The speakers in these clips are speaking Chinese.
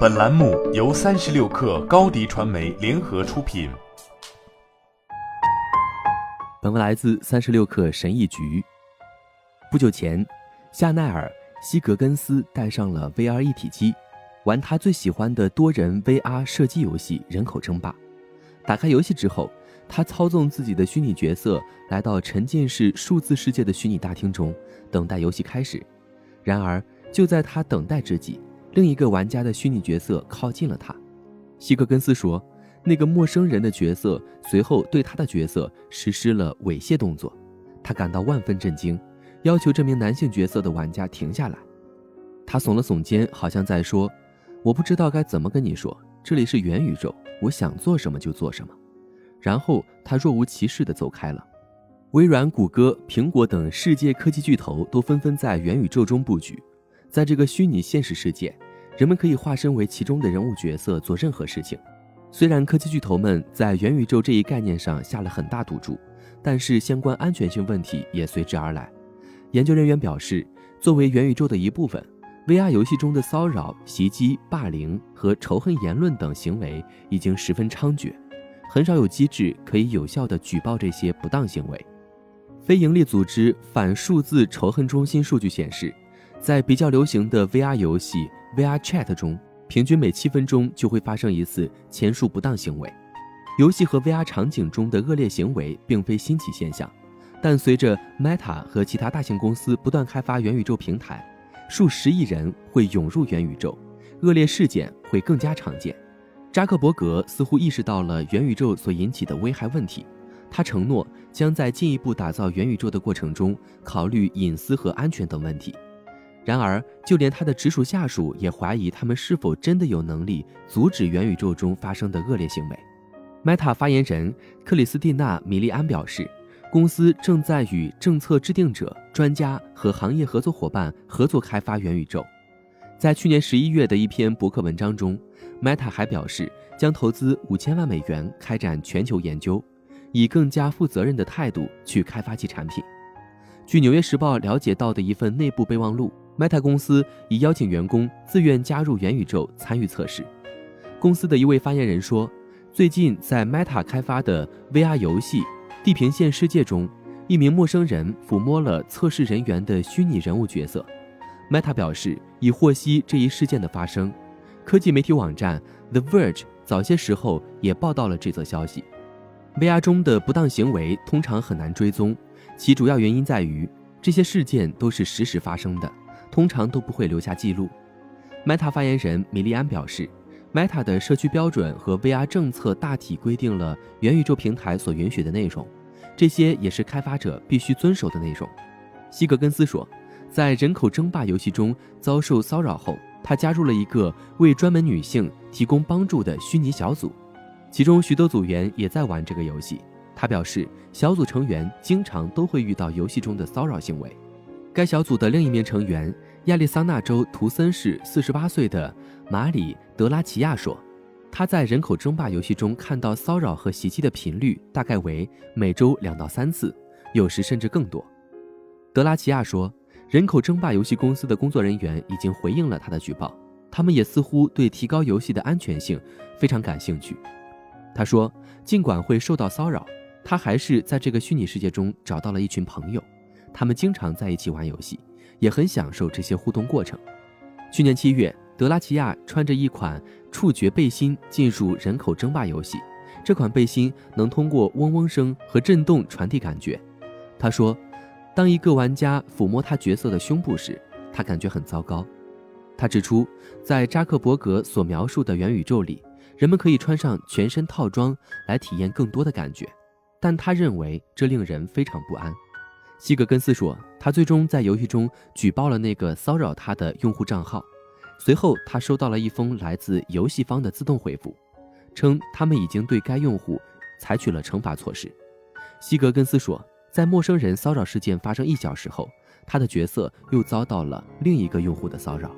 本栏目由三十六氪高低传媒联合出品。本文来自三十六氪神译局。不久前，夏奈尔·西格根斯带上了 VR 一体机，玩他最喜欢的多人 VR 射击游戏《人口争霸》。打开游戏之后，他操纵自己的虚拟角色来到沉浸式数字世界的虚拟大厅中，等待游戏开始。然而，就在他等待之际，另一个玩家的虚拟角色靠近了他。希格根斯说：“那个陌生人的角色随后对他的角色实施了猥亵动作。”他感到万分震惊，要求这名男性角色的玩家停下来。他耸了耸肩，好像在说：“我不知道该怎么跟你说，这里是元宇宙，我想做什么就做什么。”然后他若无其事地走开了。微软、谷歌、苹果等世界科技巨头都纷纷在元宇宙中布局。在这个虚拟现实世界，人们可以化身为其中的人物角色做任何事情。虽然科技巨头们在元宇宙这一概念上下了很大赌注，但是相关安全性问题也随之而来。研究人员表示，作为元宇宙的一部分，VR 游戏中的骚扰、袭击、霸凌和仇恨言论等行为已经十分猖獗，很少有机制可以有效地举报这些不当行为。非营利组织反数字仇恨中心数据显示，在比较流行的 VR 游戏 VR Chat 中，平均每七分钟就会发生一次前述不当行为。游戏和 VR 场景中的恶劣行为并非新奇现象，但随着 Meta 和其他大型公司不断开发元宇宙平台，数十亿人会涌入元宇宙，恶劣事件会更加常见。扎克伯格似乎意识到了元宇宙所引起的危害问题。他承诺将在进一步打造元宇宙的过程中考虑隐私和安全等问题。然而，就连他的直属下属也怀疑他们是否真的有能力阻止元宇宙中发生的恶劣行为。Meta 发言人克里斯蒂娜·米利安表示，公司正在与政策制定者、专家和行业合作伙伴合作开发元宇宙。在去年十一月的一篇博客文章中，Meta 还表示将投资五千万美元开展全球研究。以更加负责任的态度去开发其产品。据《纽约时报》了解到的一份内部备忘录，Meta 公司已邀请员工自愿加入元宇宙参与测试。公司的一位发言人说：“最近在 Meta 开发的 VR 游戏《地平线：世界》中，一名陌生人抚摸了测试人员的虚拟人物角色。”Meta 表示已获悉这一事件的发生。科技媒体网站 The Verge 早些时候也报道了这则消息。VR 中的不当行为通常很难追踪，其主要原因在于这些事件都是实时发生的，通常都不会留下记录。Meta 发言人米利安表示，Meta 的社区标准和 VR 政策大体规定了元宇宙平台所允许的内容，这些也是开发者必须遵守的内容。西格根斯说，在人口争霸游戏中遭受骚扰后，他加入了一个为专门女性提供帮助的虚拟小组。其中许多组员也在玩这个游戏。他表示，小组成员经常都会遇到游戏中的骚扰行为。该小组的另一名成员，亚利桑那州图森市48岁的马里德拉齐亚说：“他在人口争霸游戏中看到骚扰和袭击的频率大概为每周两到三次，有时甚至更多。”德拉齐亚说：“人口争霸游戏公司的工作人员已经回应了他的举报，他们也似乎对提高游戏的安全性非常感兴趣。”他说：“尽管会受到骚扰，他还是在这个虚拟世界中找到了一群朋友，他们经常在一起玩游戏，也很享受这些互动过程。”去年七月，德拉齐亚穿着一款触觉背心进入人口争霸游戏，这款背心能通过嗡嗡声和震动传递感觉。他说：“当一个玩家抚摸他角色的胸部时，他感觉很糟糕。”他指出，在扎克伯格所描述的元宇宙里。人们可以穿上全身套装来体验更多的感觉，但他认为这令人非常不安。希格根斯说，他最终在游戏中举报了那个骚扰他的用户账号。随后，他收到了一封来自游戏方的自动回复，称他们已经对该用户采取了惩罚措施。希格根斯说，在陌生人骚扰事件发生一小时后，他的角色又遭到了另一个用户的骚扰。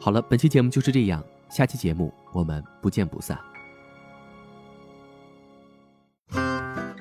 好了，本期节目就是这样。下期节目我们不见不散。